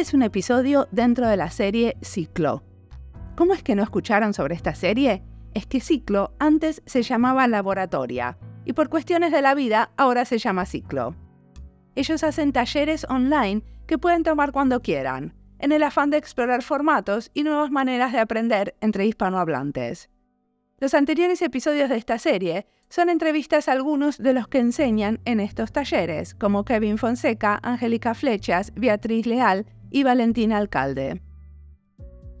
Este es un episodio dentro de la serie Ciclo. ¿Cómo es que no escucharon sobre esta serie? Es que Ciclo antes se llamaba Laboratoria y por cuestiones de la vida ahora se llama Ciclo. Ellos hacen talleres online que pueden tomar cuando quieran, en el afán de explorar formatos y nuevas maneras de aprender entre hispanohablantes. Los anteriores episodios de esta serie son entrevistas a algunos de los que enseñan en estos talleres, como Kevin Fonseca, Angélica Flechas, Beatriz Leal y Valentina Alcalde.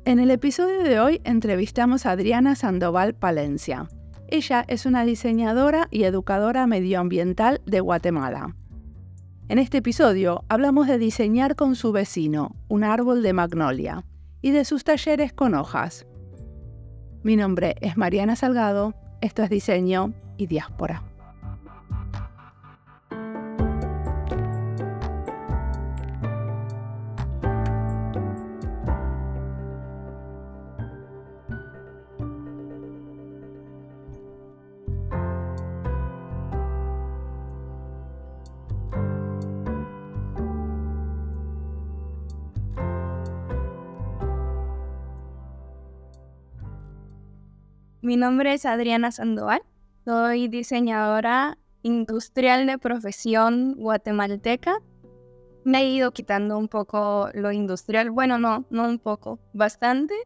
En el episodio de hoy entrevistamos a Adriana Sandoval Palencia. Ella es una diseñadora y educadora medioambiental de Guatemala. En este episodio hablamos de diseñar con su vecino, un árbol de magnolia, y de sus talleres con hojas. Mi nombre es Mariana Salgado, esto es Diseño y Diáspora. Mi nombre es Adriana Sandoval. Soy diseñadora industrial de profesión guatemalteca. Me he ido quitando un poco lo industrial. Bueno, no, no un poco, bastante.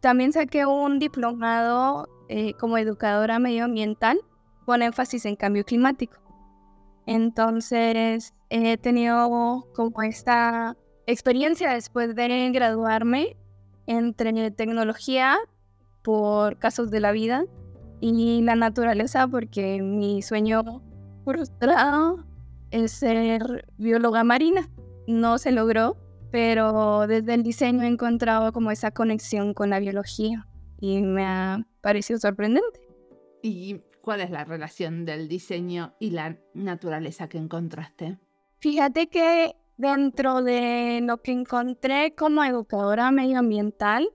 También saqué un diplomado eh, como educadora medioambiental con énfasis en cambio climático. Entonces, he tenido como esta experiencia después de graduarme entre tecnología por casos de la vida y la naturaleza porque mi sueño frustrado es ser bióloga marina. No se logró, pero desde el diseño he encontrado como esa conexión con la biología y me ha parecido sorprendente. ¿Y cuál es la relación del diseño y la naturaleza que encontraste? Fíjate que dentro de lo que encontré como educadora medioambiental,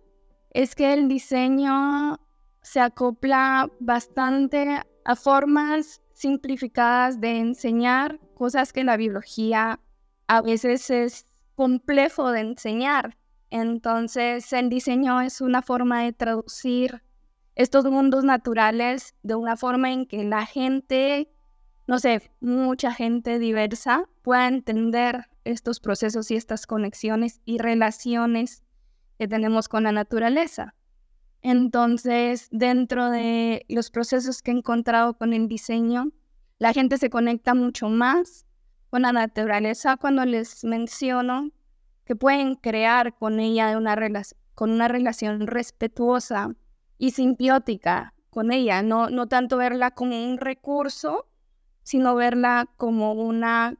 es que el diseño se acopla bastante a formas simplificadas de enseñar cosas que la biología a veces es complejo de enseñar. Entonces el diseño es una forma de traducir estos mundos naturales de una forma en que la gente, no sé, mucha gente diversa pueda entender estos procesos y estas conexiones y relaciones que tenemos con la naturaleza. Entonces, dentro de los procesos que he encontrado con el diseño, la gente se conecta mucho más con la naturaleza cuando les menciono que pueden crear con ella una con una relación respetuosa y simbiótica con ella, no, no tanto verla como un recurso, sino verla como una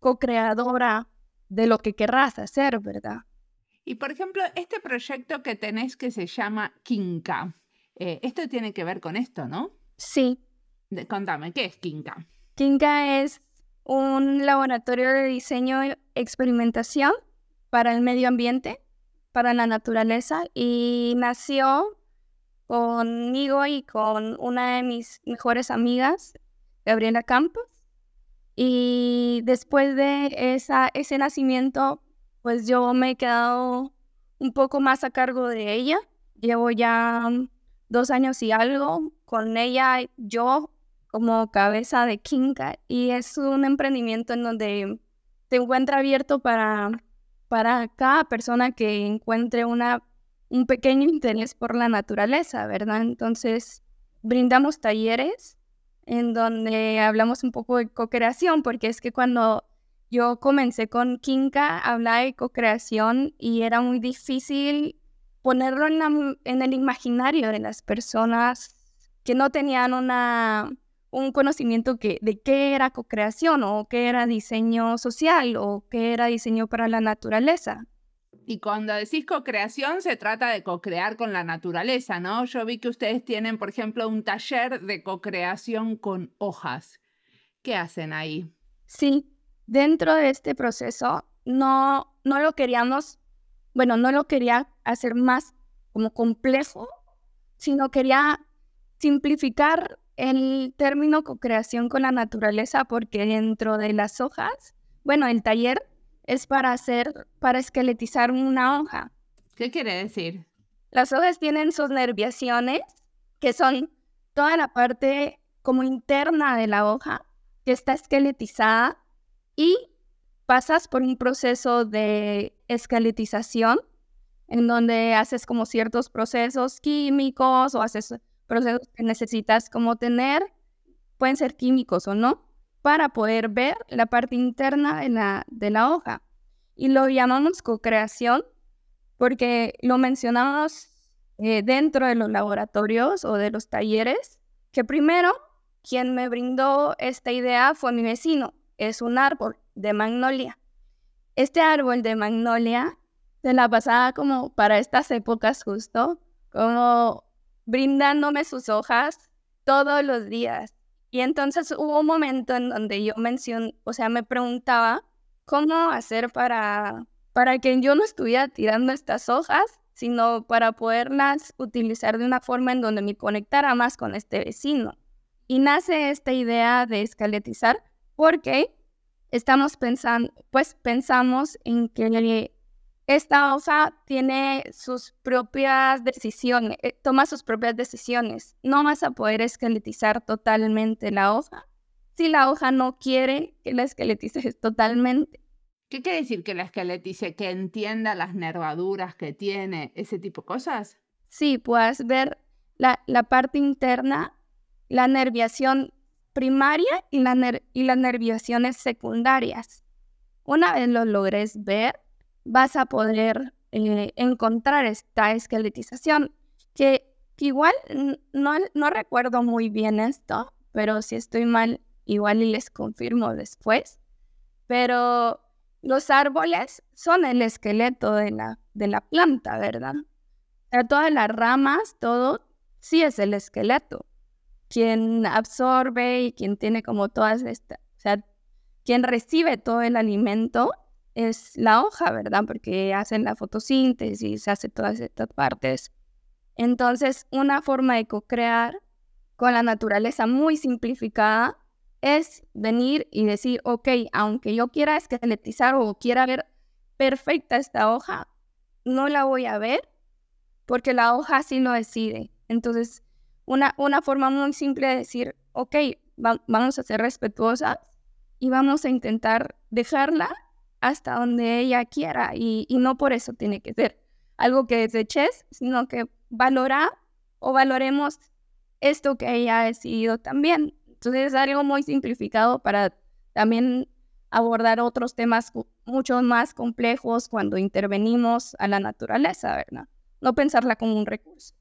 co-creadora de lo que querrás hacer, ¿verdad? Y por ejemplo, este proyecto que tenés que se llama Kinka, eh, esto tiene que ver con esto, ¿no? Sí. contame, ¿qué es Kinka? Kinka es un laboratorio de diseño y experimentación para el medio ambiente, para la naturaleza, y nació conmigo y con una de mis mejores amigas, Gabriela Campos. Y después de esa, ese nacimiento pues yo me he quedado un poco más a cargo de ella. Llevo ya dos años y algo con ella, yo como cabeza de Kinka, y es un emprendimiento en donde se encuentra abierto para, para cada persona que encuentre una, un pequeño interés por la naturaleza, ¿verdad? Entonces, brindamos talleres en donde hablamos un poco de co-creación, porque es que cuando yo comencé con Kinka, hablaba de co-creación y era muy difícil ponerlo en, en, el imaginario de las personas que no tenían una, un conocimiento que, de qué era co-creación o qué era diseño social o qué era diseño para la naturaleza. Y cuando decís co-creación, se trata de co-crear con la naturaleza, ¿no? Yo vi que ustedes tienen, por ejemplo, un taller de co-creación con hojas. ¿Qué hacen ahí? Sí, dentro de este proceso no, no lo queríamos, bueno, no lo quería hacer más como complejo, sino quería simplificar el término co-creación con la naturaleza porque dentro de las hojas, bueno, el taller es para hacer, para esqueletizar una hoja. ¿Qué quiere decir? Las hojas tienen sus nerviaciones, que son toda la parte como interna de la hoja, que está esqueletizada y pasas por un proceso de esqueletización en donde haces como ciertos procesos químicos o haces procesos que necesitas como tener, pueden ser químicos o no, para poder ver la parte interna de la, de la hoja. Y lo llamamos co-creación porque lo mencionamos eh, dentro de los laboratorios o de los talleres, que primero quien me brindó esta idea fue mi vecino, es un árbol de magnolia. Este árbol de magnolia se la pasaba como para estas épocas justo, como brindándome sus hojas todos los días. Y entonces hubo un momento en donde yo mencioné, o sea, me preguntaba cómo hacer para, para que yo no estuviera tirando estas hojas, sino para poderlas utilizar de una forma en donde me conectara más con este vecino. Y nace esta idea de escaletizar porque estamos pensando, pues pensamos en que esta hoja tiene sus propias decisiones, eh, toma sus propias decisiones. No vas a poder esqueletizar totalmente la hoja si la hoja no quiere que la esqueletices totalmente. ¿Qué quiere decir que la esqueletice? ¿Que entienda las nervaduras que tiene, ese tipo de cosas? Sí, puedes ver la, la parte interna, la nerviación primaria y, y las nerviaciones secundarias. Una vez lo logres ver, vas a poder eh, encontrar esta esqueletización, que, igual no, no recuerdo muy bien esto, pero si estoy mal, igual les confirmo después. Pero los árboles son el esqueleto de la, de la planta, ¿verdad? todas las ramas, todo, sí es el esqueleto. Quien absorbe y quien tiene como todas estas, o sea, quien recibe todo el alimento es la hoja, ¿verdad? Porque hacen la fotosíntesis, hace todas estas partes. Entonces, una forma de co-crear con la naturaleza muy simplificada es venir y decir, ok, aunque yo quiera esqueletizar o quiera ver perfecta esta hoja, no la voy a ver porque la hoja sí lo decide. Entonces, una, una forma muy simple de decir, ok, vamos a ser respetuosas y vamos a intentar dejarla hasta donde ella quiera y, no por eso tiene que ser algo que deseches, sino que valora o valoremos esto que ella ha decidido también. Entonces es algo muy simplificado para también abordar otros temas mucho más complejos cuando intervenimos a la naturaleza, ¿verdad? No pensarla como un recurso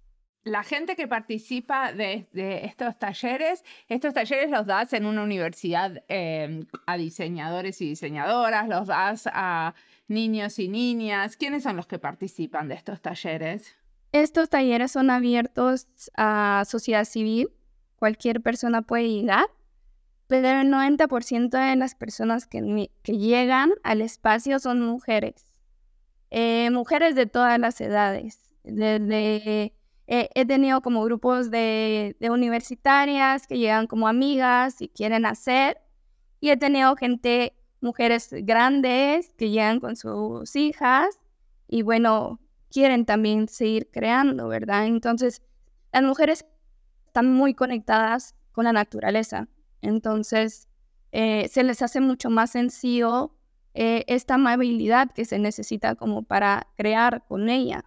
la gente que participa de, estos talleres, estos talleres los das en una universidad em, a diseñadores y diseñadoras, los das a niños y niñas. ¿Quiénes son los que participan de estos talleres? Estos talleres son abiertos a sociedad civil, cualquier persona puede llegar, pero el 90% de las personas que, llegan al espacio son mujeres, eh, mujeres de todas las edades, desde eh, he tenido como grupos de, universitarias que llegan como amigas y quieren hacer. Y he tenido gente, mujeres grandes que llegan con sus hijas y bueno, quieren también seguir creando, ¿verdad? Entonces, las mujeres están muy conectadas con la naturaleza. Entonces, eh, se les hace mucho más sencillo eh, esta amabilidad que se necesita como para crear con ella.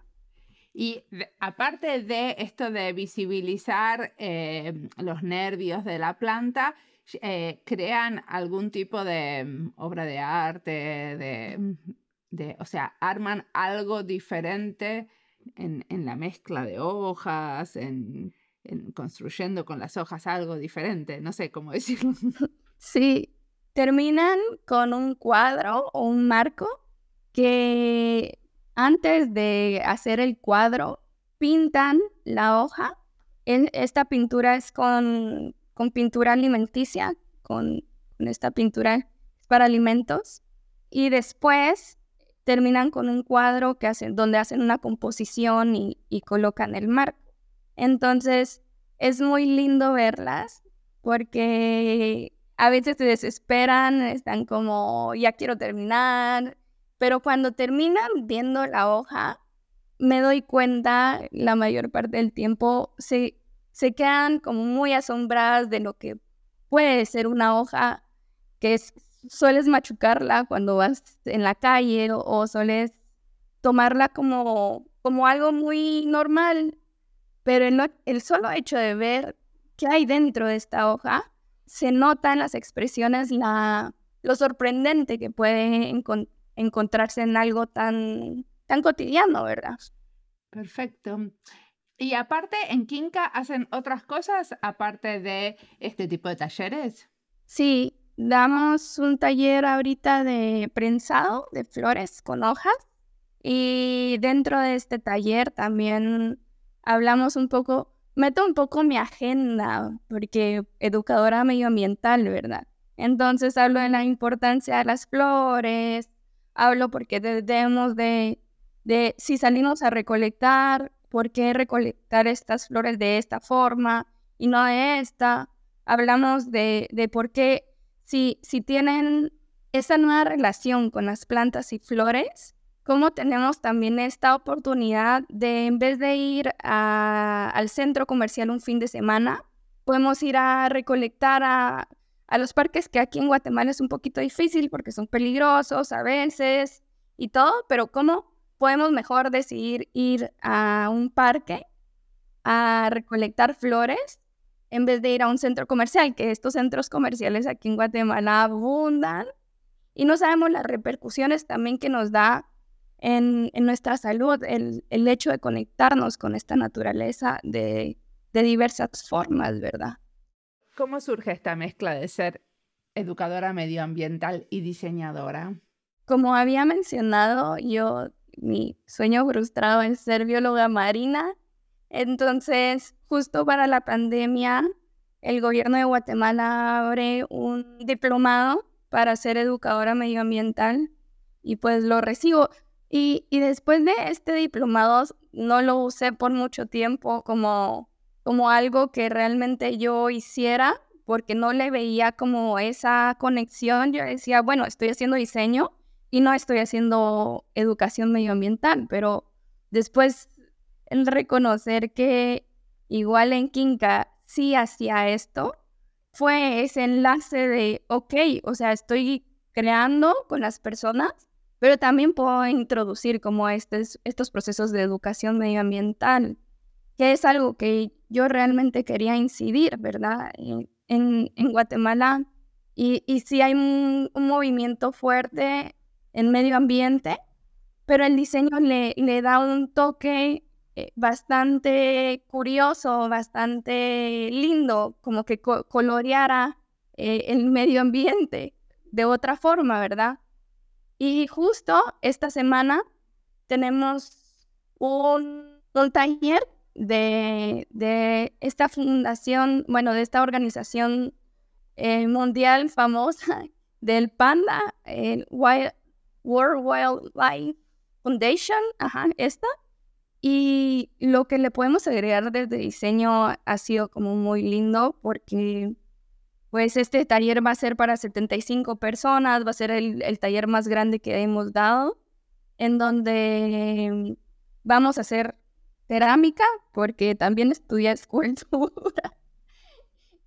Y aparte de esto de visibilizar eh, los nervios de la planta, eh, crean algún tipo de mm, obra de arte, mm, de, o sea, arman algo diferente en, la mezcla de hojas, en, construyendo con las hojas algo diferente, no sé cómo decirlo. Sí, terminan con un cuadro o un marco que antes de hacer el cuadro, pintan la hoja. esta pintura es con, pintura alimenticia, con, esta pintura para alimentos. Y después terminan con un cuadro que hacen, donde hacen una composición y, y colocan el marco. Entonces, es muy lindo verlas porque a veces se desesperan, están como, ya quiero terminar, Pero cuando terminan viendo la hoja, me doy cuenta la mayor parte del tiempo se, se quedan como muy asombradas de lo que puede ser una hoja que sueles machucarla cuando vas en la calle o, sueles tomarla como, como algo muy normal. Pero el, solo hecho de ver qué hay dentro de esta hoja, se nota en las expresiones la, lo sorprendente que puede encontrarse en algo tan, tan cotidiano, ¿verdad? Perfecto. Y aparte, en Kinka hacen otras cosas aparte de este tipo de talleres. Sí, damos un taller ahorita de prensado de flores con hojas y dentro de este taller también hablamos un poco, meto un poco mi agenda porque educadora medioambiental, ¿verdad? Entonces hablo de la importancia de las flores, hablo porque debemos de, de si salimos a recolectar, ¿por qué recolectar estas flores de esta forma y no de esta? Hablamos de, de por qué, si, si tienen esa nueva relación con las plantas y flores, cómo tenemos también esta oportunidad de, en vez de ir al centro comercial un fin de semana, podemos ir a recolectar a, a los parques que aquí en Guatemala es un poquito difícil porque son peligrosos a veces y todo, pero cómo podemos mejor decidir ir a un parque a recolectar flores en vez de ir a un centro comercial, que estos centros comerciales aquí en Guatemala abundan y no sabemos las repercusiones también que nos da en, nuestra salud el, hecho de conectarnos con esta naturaleza de, de diversas formas, ¿verdad? ¿Cómo surge esta mezcla de ser educadora medioambiental y diseñadora? Como había mencionado, yo mi sueño frustrado es ser bióloga marina. Entonces, justo para la pandemia, el gobierno de Guatemala abre un diplomado para ser educadora medioambiental y pues lo recibo. Y, y después de este diplomado no lo usé por mucho tiempo como, como algo que realmente yo hiciera porque no le veía como esa conexión. Yo decía, bueno, estoy haciendo diseño, y no estoy haciendo educación medioambiental, pero después el reconocer que igual en Kinka sí hacía esto, fue ese enlace de, ok, o sea, estoy creando con las personas, pero también puedo introducir como estos, estos procesos de educación medioambiental, que es algo que yo realmente quería incidir, ¿verdad? En, en, Guatemala. Y, y sí hay un, un movimiento fuerte en medio ambiente, pero el diseño le, le da un toque eh, bastante curioso, bastante lindo, como que coloreara eh, el medio ambiente de otra forma, ¿verdad? Y justo esta semana tenemos un, un taller de, de, esta fundación, bueno, de esta organización eh, mundial famosa del panda, el Wild, World Wildlife Foundation, ajá, esta. Y lo que le podemos agregar desde diseño ha sido como muy lindo porque pues este taller va a ser para 75 personas, va a ser el, el taller más grande que hemos dado, en donde vamos a hacer cerámica, porque también estudia escultura.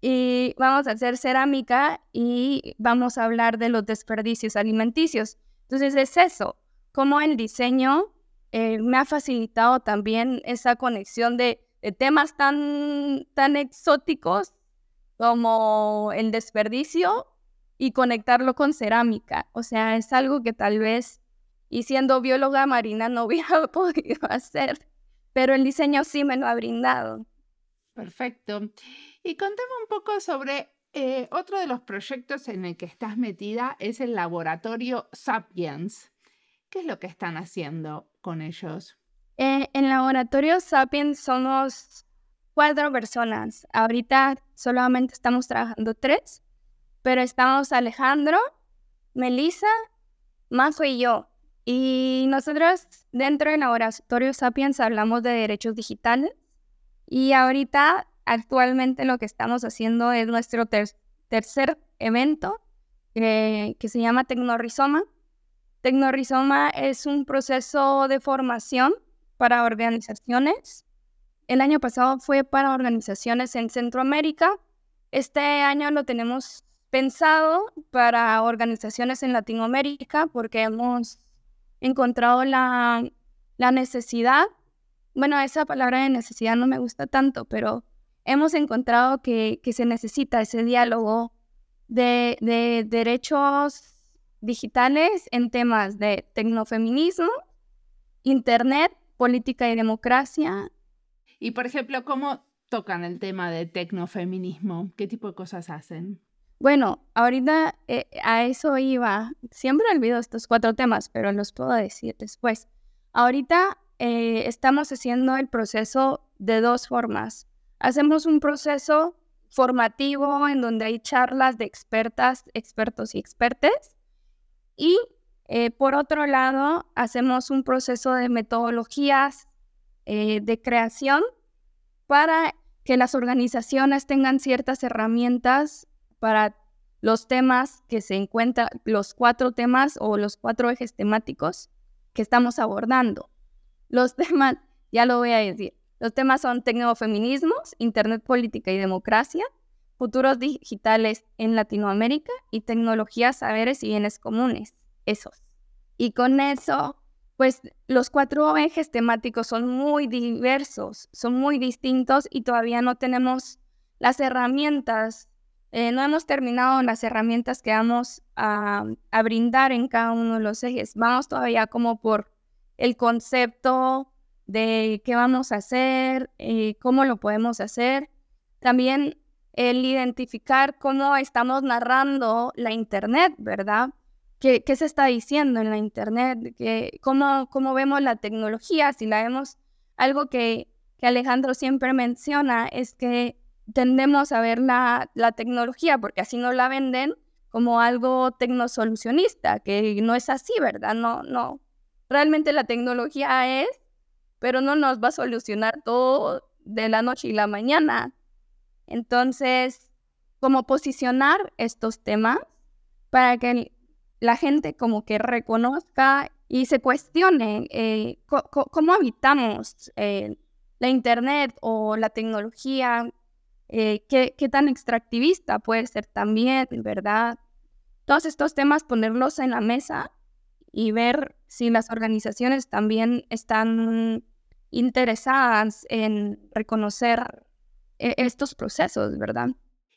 y vamos a hacer cerámica y vamos a hablar de los desperdicios alimenticios. Entonces es eso, como el diseño eh, me ha facilitado también esa conexión de, temas tan, tan exóticos como el desperdicio y conectarlo con cerámica. O sea, es algo que tal vez, y siendo bióloga marina, no hubiera podido hacer, pero el diseño sí me lo ha brindado. Perfecto. Y contame un poco sobre eh, otro de los proyectos en el que estás metida es el laboratorio Sapiens. ¿Qué es lo que están haciendo con ellos? Eh, en laboratorio Sapiens somos cuatro personas. Ahorita solamente estamos trabajando tres, pero estamos Alejandro, Melissa, Mazo y yo. Y nosotros dentro del laboratorio Sapiens hablamos de derechos digitales. Y ahorita actualmente lo que estamos haciendo es nuestro tercer evento que se llama Tecnorizoma. Tecnorizoma es un proceso de formación para organizaciones. El año pasado fue para organizaciones en Centroamérica. Este año lo tenemos pensado para organizaciones en Latinoamérica porque hemos encontrado la, necesidad. Bueno, esa palabra de necesidad no me gusta tanto, pero hemos encontrado que, se necesita ese diálogo de, de derechos digitales en temas de tecnofeminismo, Internet, política y democracia. Y por ejemplo, ¿cómo tocan el tema de tecnofeminismo? ¿Qué tipo de cosas hacen? Bueno, ahorita eh, a eso iba. Siempre olvido estos cuatro temas, pero los puedo decir después. Ahorita eh, estamos haciendo el proceso de dos formas. Hacemos un proceso formativo en donde hay charlas de expertas, expertos y expertes y eh, por otro lado, hacemos un proceso de metodologías de creación para que las organizaciones tengan ciertas herramientas para los temas que se encuentran, los cuatro temas o los cuatro ejes temáticos que estamos abordando. Los temas, ya lo voy a decir, los temas son tecnofeminismos, Internet, política y democracia, futuros digitales en Latinoamérica y tecnologías, saberes y bienes comunes, esos. Y con eso, pues los cuatro ejes temáticos son muy diversos, son muy distintos y todavía no tenemos las herramientas, eh, no hemos terminado las herramientas que vamos a, brindar en cada uno de los ejes. Vamos todavía como por el concepto de qué vamos a hacer, y eh, cómo lo podemos hacer. También el identificar cómo estamos narrando la Internet, ¿verdad? ¿Qué, qué se está diciendo en la Internet? ¿Qué, cómo, ¿Cómo vemos la tecnología? Si la vemos, algo que, que Alejandro siempre menciona es que tendemos a ver la, la tecnología, porque así nos la venden, como algo tecnosolucionista, que no es así, ¿verdad? No, no. Realmente la tecnología es, pero no nos va a solucionar todo de la noche y la mañana. Entonces, cómo posicionar estos temas para que la gente como que reconozca y se cuestione eh, cómo habitamos eh, la Internet o la tecnología, eh, qué, qué, tan extractivista puede ser también, ¿verdad? Todos estos temas ponerlos en la mesa y ver si las organizaciones también están interesadas en reconocer e-, estos procesos, ¿verdad?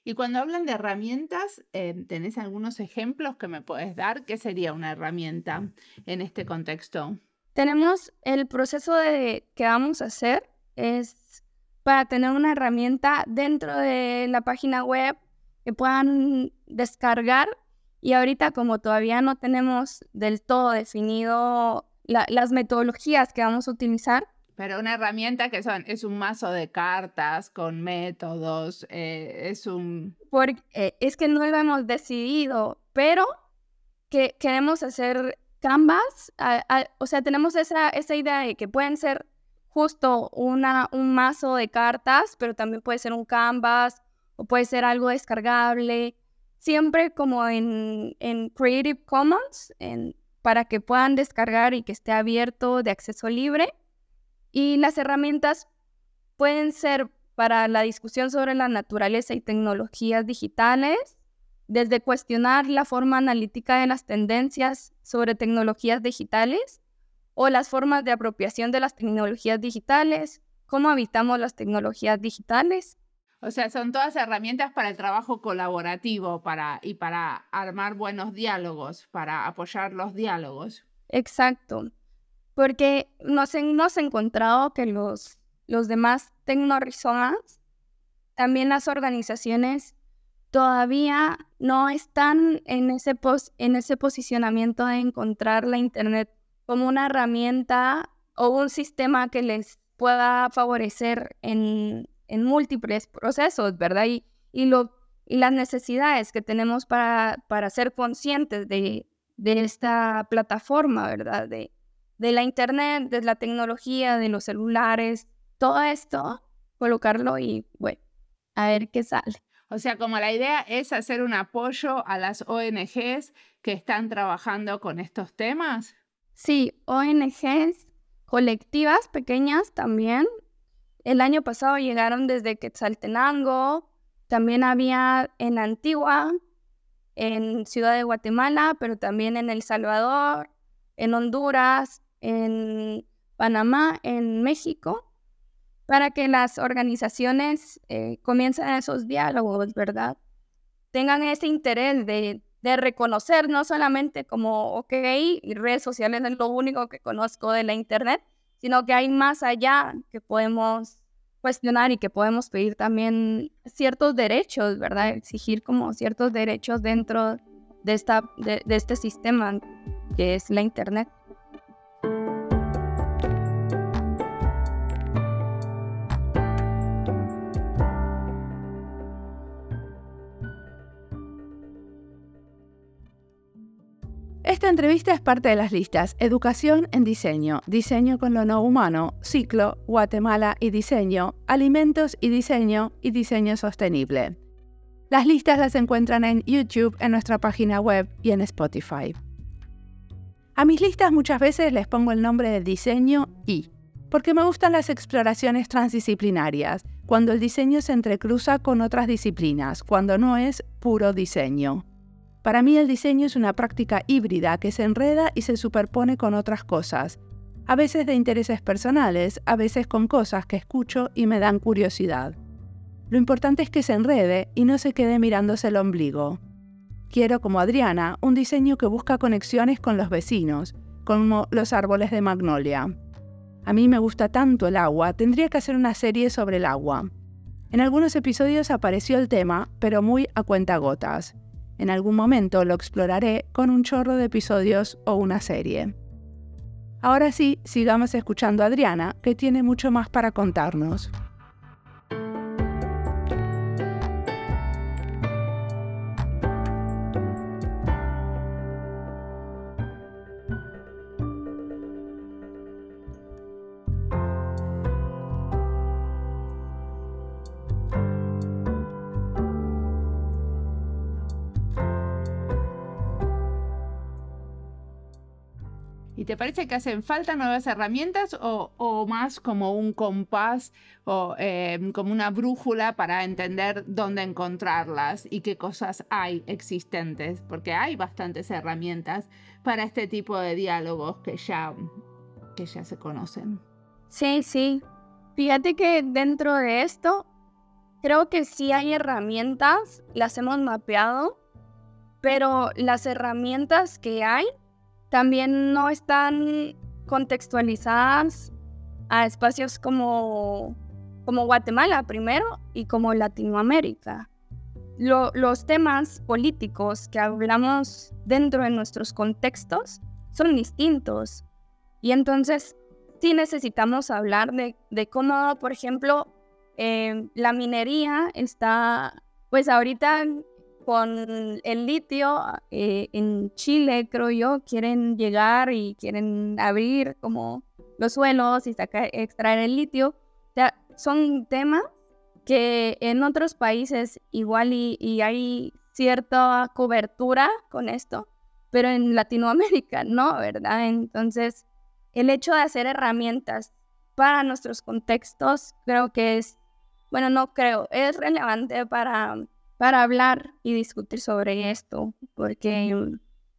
Y cuando hablan de herramientas, eh, ¿tenés algunos ejemplos que me puedes dar? ¿Qué sería una herramienta en este contexto? Tenemos el proceso de que vamos a hacer es para tener una herramienta dentro de la página web que puedan descargar. Y ahorita como todavía no tenemos del todo definido las metodologías que vamos a utilizar, pero una herramienta que son, es un mazo de cartas con métodos, eh, es un... Porque, eh, es que no lo hemos decidido, pero que queremos hacer canvas, o sea, tenemos esa, esa idea de que pueden ser justo una, un mazo de cartas, pero también puede ser un canvas o puede ser algo descargable, siempre como en, en Creative Commons, en, para que puedan descargar y que esté abierto de acceso libre. Y las herramientas pueden ser para la discusión sobre la naturaleza y tecnologías digitales, desde cuestionar la forma analítica de las tendencias sobre tecnologías digitales o las formas de apropiación de las tecnologías digitales, cómo habitamos las tecnologías digitales. O sea, son todas herramientas para el trabajo colaborativo para, y para armar buenos diálogos, para apoyar los diálogos. Exacto porque nos hemos encontrado que los, los demás tecnorizomas, también las organizaciones, todavía no están en ese, en ese posicionamiento de encontrar la Internet como una herramienta o un sistema que les pueda favorecer en, en múltiples procesos, ¿verdad? Y, y, lo, y las necesidades que tenemos para, para ser conscientes de, de esta plataforma, ¿verdad? De, de la internet, de la tecnología, de los celulares, todo esto, colocarlo y bueno, a ver qué sale. O sea, como la idea es hacer un apoyo a las ONGs que están trabajando con estos temas. Sí, ONGs colectivas pequeñas también. El año pasado llegaron desde Quetzaltenango, también había en Antigua, en Ciudad de Guatemala, pero también en El Salvador, en Honduras, en Panamá, en México, para que las organizaciones eh, comiencen esos diálogos, ¿verdad? Tengan ese interés de, de reconocer no solamente como, ok, redes sociales es lo único que conozco de la Internet, sino que hay más allá que podemos cuestionar y que podemos pedir también ciertos derechos, ¿verdad? Exigir como ciertos derechos dentro de, esta, de, de este sistema que es la Internet. Esta entrevista es parte de las listas Educación en Diseño, Diseño con lo no humano, Ciclo, Guatemala y Diseño, Alimentos y Diseño y Diseño Sostenible. Las listas las encuentran en YouTube, en nuestra página web y en Spotify. A mis listas muchas veces les pongo el nombre de diseño y, porque me gustan las exploraciones transdisciplinarias, cuando el diseño se entrecruza con otras disciplinas, cuando no es puro diseño. Para mí el diseño es una práctica híbrida que se enreda y se superpone con otras cosas, a veces de intereses personales, a veces con cosas que escucho y me dan curiosidad. Lo importante es que se enrede y no se quede mirándose el ombligo. Quiero, como Adriana, un diseño que busca conexiones con los vecinos, como los árboles de magnolia. A mí me gusta tanto el agua, tendría que hacer una serie sobre el agua. En algunos episodios apareció el tema, pero muy a cuentagotas. En algún momento lo exploraré con un chorro de episodios o una serie. Ahora sí, sigamos escuchando a Adriana, que tiene mucho más para contarnos. Te parece que hacen falta nuevas herramientas o, más como un compás o em, como una brújula para entender dónde encontrarlas y qué cosas hay existentes? Porque hay bastantes herramientas para este tipo de diálogos que ya, que ya se conocen. Sí, sí. Fíjate que dentro de esto, creo que sí hay herramientas, las hemos mapeado, pero las herramientas que hay también no están contextualizadas a espacios como, como Guatemala primero y como Latinoamérica. los temas políticos que hablamos dentro de nuestros contextos son distintos. Y entonces sí necesitamos hablar de, de cómo, por ejemplo, eh, la minería está, pues ahorita con el litio eh, en Chile, creo yo, quieren llegar y quieren abrir como los suelos y sacar, extraer el litio. O sea, son temas que en otros países igual y, hay cierta cobertura con esto, pero en Latinoamérica no, ¿verdad? Entonces, el hecho de hacer herramientas para nuestros contextos creo que es, bueno, no creo, es relevante para para hablar y discutir sobre esto, porque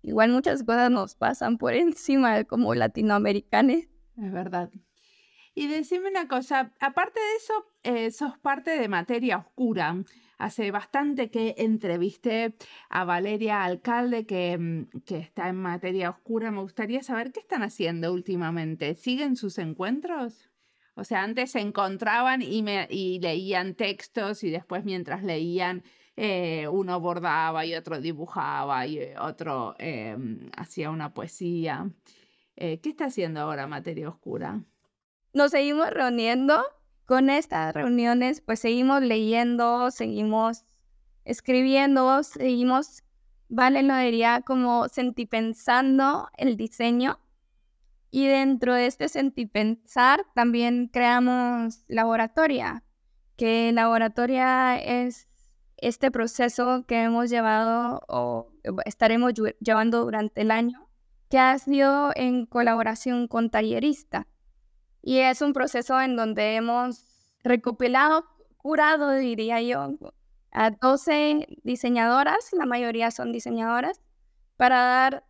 igual muchas cosas nos pasan por encima como latinoamericanos. Es verdad. Y decime una cosa, aparte de eso, eh, sos parte de Materia Oscura. Hace bastante que entrevisté a Valeria Alcalde, que, mm, que, está en Materia Oscura. Me gustaría saber qué están haciendo últimamente. ¿Siguen sus encuentros? O sea, antes se encontraban y, me, y leían textos y después mientras leían eh, uno bordaba y otro dibujaba y eh, otro em, hacía una poesía. Eh, ¿Qué está haciendo ahora Materia Oscura? Nos seguimos reuniendo. Con estas reuniones, pues seguimos leyendo, seguimos escribiendo, seguimos, vale, lo diría como sentipensando el diseño. Y dentro de este sentipensar también creamos laboratoria, que laboratoria es este proceso que hemos llevado o estaremos llevando durante el año, que ha sido en colaboración con Tallerista. Y es un proceso en donde hemos recopilado, curado, diría yo, a 12 diseñadoras, la mayoría son diseñadoras, para dar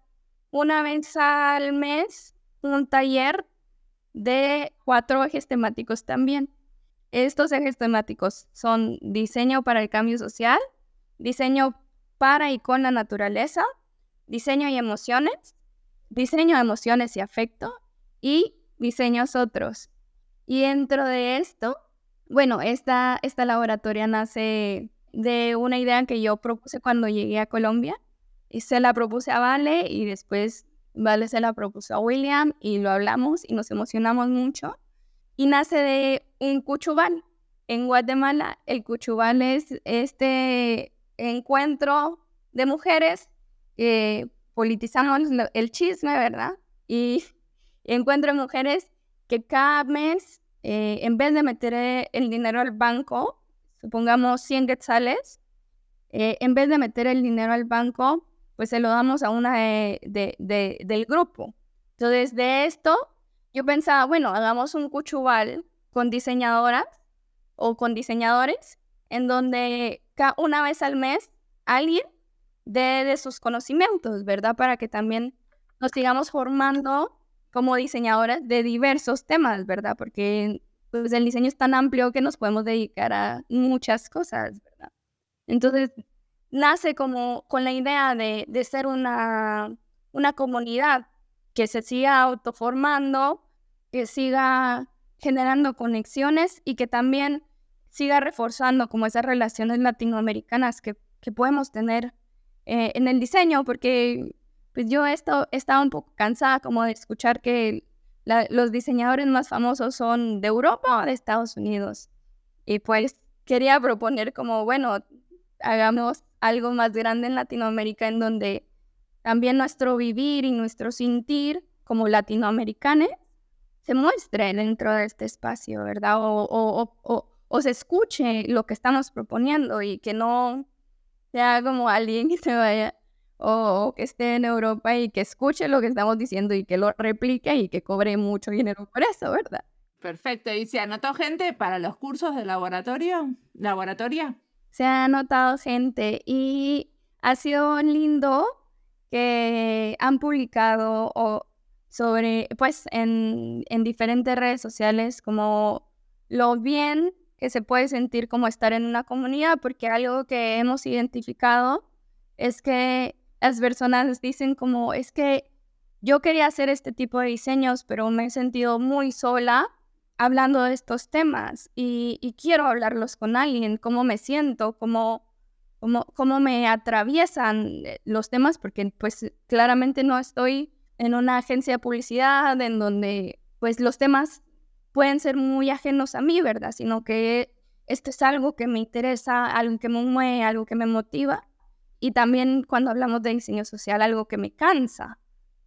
una vez al mes un taller de cuatro ejes temáticos también. Estos ejes temáticos son diseño para el cambio social, diseño para y con la naturaleza, diseño y emociones, diseño, emociones y afecto y diseños otros. Y dentro de esto, bueno, esta, esta laboratoria nace de una idea que yo propuse cuando llegué a Colombia y se la propuse a Vale y después Vale se la propuso a William y lo hablamos y nos emocionamos mucho. Y nace de un cuchubal. En Guatemala, el cuchubal es este encuentro de mujeres que politizamos el chisme, ¿verdad? Y encuentro de mujeres que cada mes, eh, en vez de meter el dinero al banco, supongamos 100 quetzales, eh, en vez de meter el dinero al banco, pues se lo damos a una de, del grupo. Entonces, de esto, yo pensaba, bueno, hagamos un cuchubal con diseñadoras o con diseñadores, en donde una vez al mes alguien dé de sus conocimientos, ¿verdad? Para que también nos sigamos formando como diseñadoras de diversos temas, ¿verdad? Porque pues, el diseño es tan amplio que nos podemos dedicar a muchas cosas, ¿verdad? Entonces, nace como con la idea de, ser una, una comunidad que se siga autoformando, que siga generando conexiones y que también siga reforzando como esas relaciones latinoamericanas que, podemos tener eh, en el diseño, porque pues yo he estado, un poco cansada como de escuchar que los diseñadores más famosos son de Europa o de Estados Unidos. Y pues quería proponer como, bueno, hagamos algo más grande en Latinoamérica en donde también nuestro vivir y nuestro sentir como latinoamericanos se muestre dentro de este espacio, ¿verdad? O, se escuche lo que estamos proponiendo y que no sea como alguien que se vaya o, que esté en Europa y que escuche lo que estamos diciendo y que lo replique y que cobre mucho dinero por eso, ¿verdad? Perfecto. ¿Y se anotó gente para los cursos de laboratorio? ¿Laboratoria? se ha notado gente y ha sido lindo que han publicado o sobre, pues, en, en diferentes redes sociales como lo bien que se puede sentir como estar en una comunidad, porque algo que hemos identificado es que las personas dicen como, es que yo quería hacer este tipo de diseños, pero me he sentido muy sola hablando de estos temas y, quiero hablarlos con alguien, cómo me siento, cómo, cómo, cómo me atraviesan eh, los temas, porque pues claramente no estoy en una agencia de publicidad en donde pues los temas pueden ser muy ajenos a mí, ¿verdad? Sino que esto es algo que me interesa, algo que me mueve, algo que me motiva. Y también cuando hablamos de diseño social, algo que me cansa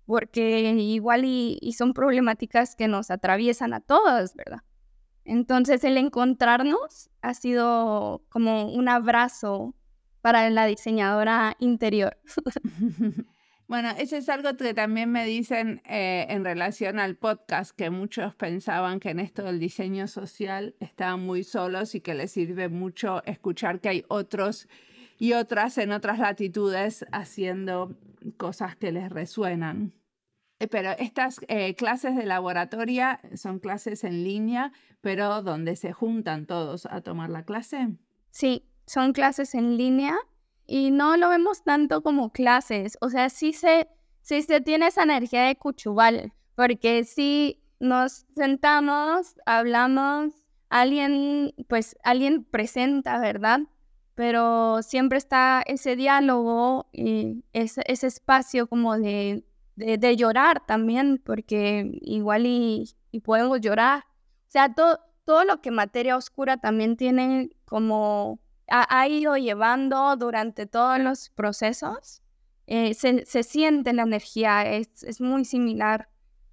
porque igual y, son problemáticas que nos atraviesan a todas, ¿verdad? Entonces el encontrarnos ha sido como un abrazo para la diseñadora interior. Bueno, eso es algo que también me dicen eh, en relación al podcast, que muchos pensaban que en esto del diseño social estaban muy solos y que les sirve mucho escuchar que hay otros y otras en otras latitudes haciendo cosas que les resuenan. Eh, pero estas eh, clases de laboratoria son clases en línea, pero donde se juntan todos a tomar la clase. Sí, son clases en línea y no lo vemos tanto como clases. O sea, sí se, sí se tiene esa energía de cuchubal, porque si nos sentamos, hablamos, alguien, pues alguien presenta, ¿verdad? Pero siempre está ese diálogo y ese, ese espacio como de de, llorar también, porque igual y, podemos llorar. O sea, todo, todo lo que materia oscura también tiene como ha, ido llevando durante todos los procesos, eh, se, siente la energía, es, muy similar,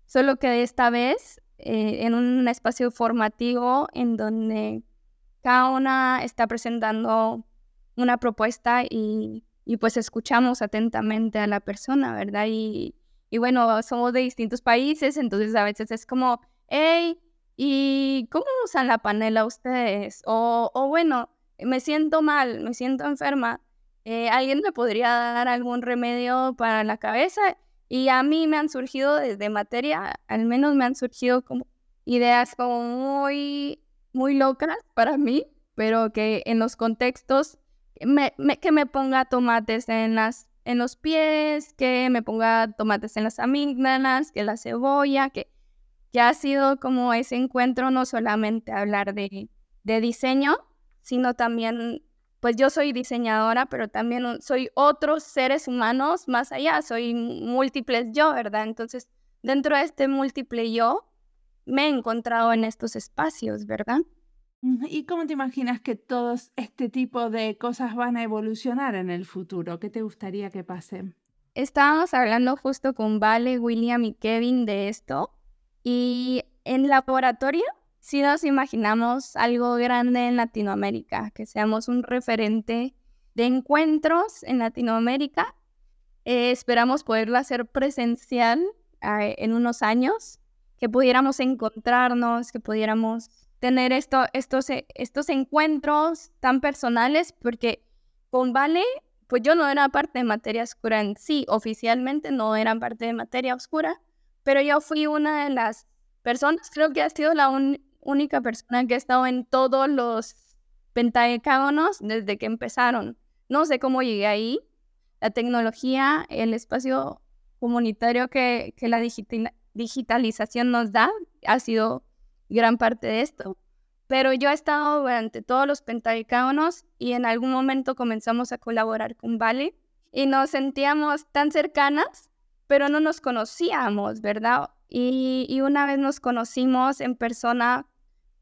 solo que esta vez eh, en un espacio formativo en donde cada una está presentando una propuesta y, y pues escuchamos atentamente a la persona, ¿verdad? Y, y bueno, somos de distintos países, entonces a veces es como, hey, ¿y cómo usan la panela ustedes? O, o bueno, me siento mal, me siento enferma, eh, ¿alguien me podría dar algún remedio para la cabeza? Y a mí me han surgido desde materia, al menos me han surgido como ideas como muy, muy locas para mí, pero que en los contextos, que me ponga tomates en, las, en los pies, que me ponga tomates en las amígdalas, que la cebolla, que, que ha sido como ese encuentro, no solamente hablar de, de diseño, sino también, pues yo soy diseñadora, pero también soy otros seres humanos más allá, soy múltiples yo, ¿verdad? Entonces, dentro de este múltiple yo, me he encontrado en estos espacios, ¿verdad? ¿Y cómo te imaginas que todos este tipo de cosas van a evolucionar en el futuro? ¿Qué te gustaría que pase? Estábamos hablando justo con Vale, William y Kevin de esto. Y en laboratorio si nos imaginamos algo grande en Latinoamérica, que seamos un referente de encuentros en Latinoamérica. Eh, esperamos poderlo hacer presencial eh, en unos años, que pudiéramos encontrarnos, que pudiéramos tener esto, estos, eh, estos encuentros tan personales, porque con Vale, pues yo no era parte de materia oscura en sí, oficialmente no era parte de materia oscura, pero yo fui una de las personas, creo que ha sido la, un, única persona que ha estado en todos los pentacágonos desde que empezaron. No sé cómo llegué ahí. La tecnología, el espacio comunitario que, que la digitalización nos da ha sido gran parte de esto. Pero yo he estado durante todos los pentacágonos y en algún momento comenzamos a colaborar con Vale y nos sentíamos tan cercanas, pero no nos conocíamos, ¿verdad? Y, y una vez nos conocimos en persona,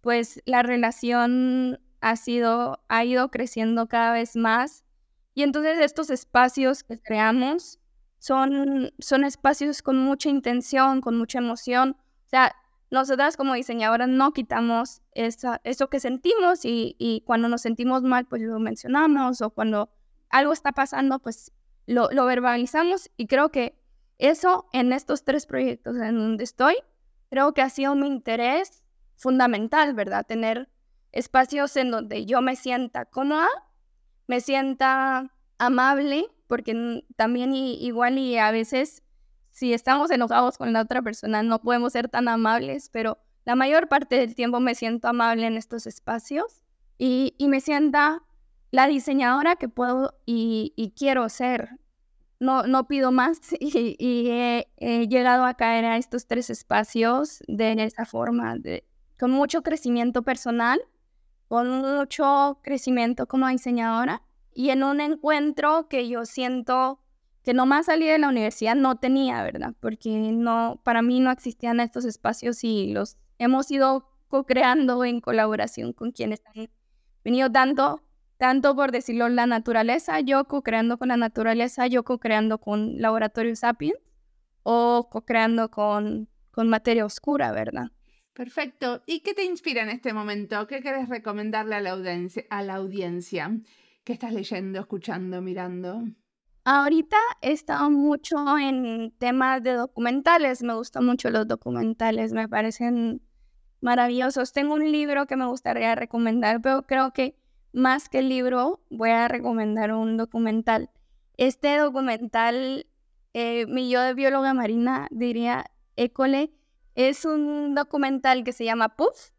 pues la relación ha sido, ha ido creciendo cada vez más. Y entonces estos espacios que creamos son, son espacios con mucha intención, con mucha emoción. O sea, nosotras como diseñadoras no quitamos esa, eso que sentimos y, y, cuando nos sentimos mal, pues lo mencionamos o cuando algo está pasando, pues lo, lo verbalizamos y creo que eso en estos tres proyectos en donde estoy, creo que ha sido mi interés fundamental, ¿verdad? Tener espacios en donde yo me sienta cómoda, me sienta amable, porque también igual y a veces si estamos enojados con la otra persona no podemos ser tan amables, pero la mayor parte del tiempo me siento amable en estos espacios y, me sienta la diseñadora que puedo y, quiero ser. No, no pido más y, he, he, llegado a caer a estos tres espacios de esa forma, de, con mucho crecimiento personal, con mucho crecimiento como diseñadora y en un encuentro que yo siento que nomás salí de la universidad no tenía, ¿verdad? Porque no, para mí no existían estos espacios y los hemos ido co-creando en colaboración con quienes han venido tanto, tanto por decirlo, la naturaleza, yo co-creando con la naturaleza, yo co-creando con Laboratorio Sapiens o co-creando con, con materia oscura, ¿verdad? Perfecto. ¿Y qué te inspira en este momento? ¿Qué quieres recomendarle a la audiencia? A la audiencia? ¿Qué estás leyendo, escuchando, mirando? Ahorita he estado mucho en temas de documentales. Me gustan mucho los documentales, me parecen maravillosos. Tengo un libro que me gustaría recomendar, pero creo que más que el libro voy a recomendar un documental. Este documental, eh, mi yo de bióloga marina diría, école, es un documental que se llama Puff,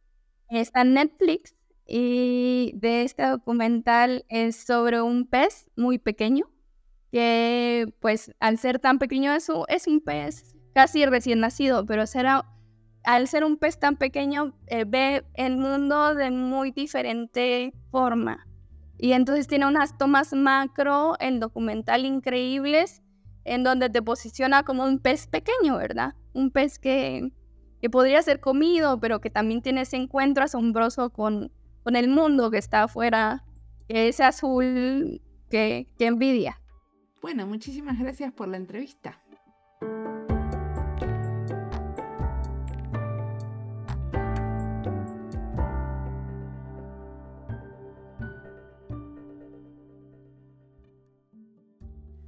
está en Netflix y de este documental es sobre un pez muy pequeño que pues al ser tan pequeño eso es un pez casi recién nacido, pero será, al ser un pez tan pequeño eh, ve el mundo de muy diferente forma. Y entonces tiene unas tomas macro en documental increíbles en donde te posiciona como un pez pequeño, ¿verdad? Un pez que que podría ser comido, pero que también tiene ese encuentro asombroso con, con el mundo que está afuera, ese azul que, que envidia. Bueno, muchísimas gracias por la entrevista.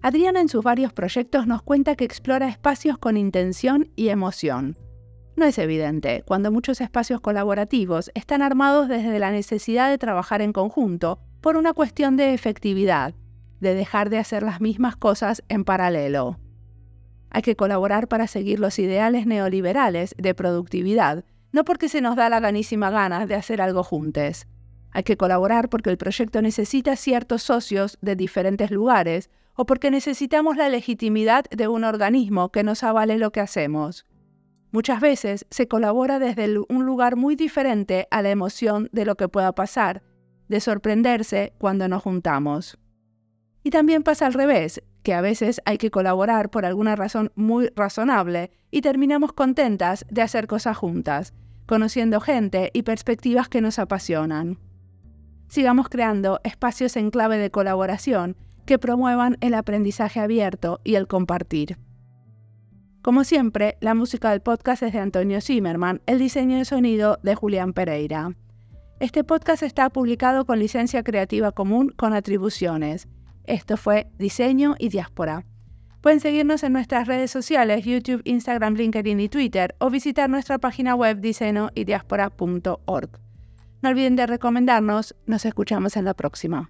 Adriana en sus varios proyectos nos cuenta que explora espacios con intención y emoción. No es evidente cuando muchos espacios colaborativos están armados desde la necesidad de trabajar en conjunto por una cuestión de efectividad, de dejar de hacer las mismas cosas en paralelo. Hay que colaborar para seguir los ideales neoliberales de productividad, no porque se nos da la ganísima gana de hacer algo juntos. Hay que colaborar porque el proyecto necesita ciertos socios de diferentes lugares o porque necesitamos la legitimidad de un organismo que nos avale lo que hacemos. Muchas veces se colabora desde un lugar muy diferente a la emoción de lo que pueda pasar, de sorprenderse cuando nos juntamos. Y también pasa al revés, que a veces hay que colaborar por alguna razón muy razonable y terminamos contentas de hacer cosas juntas, conociendo gente y perspectivas que nos apasionan. Sigamos creando espacios en clave de colaboración que promuevan el aprendizaje abierto y el compartir. Como siempre, la música del podcast es de Antonio Zimmerman, el diseño de sonido de Julián Pereira. Este podcast está publicado con licencia creativa común con atribuciones. Esto fue Diseño y Diáspora. Pueden seguirnos en nuestras redes sociales, YouTube, Instagram, LinkedIn y Twitter, o visitar nuestra página web diseñoydiaspora.org. No olviden de recomendarnos, nos escuchamos en la próxima.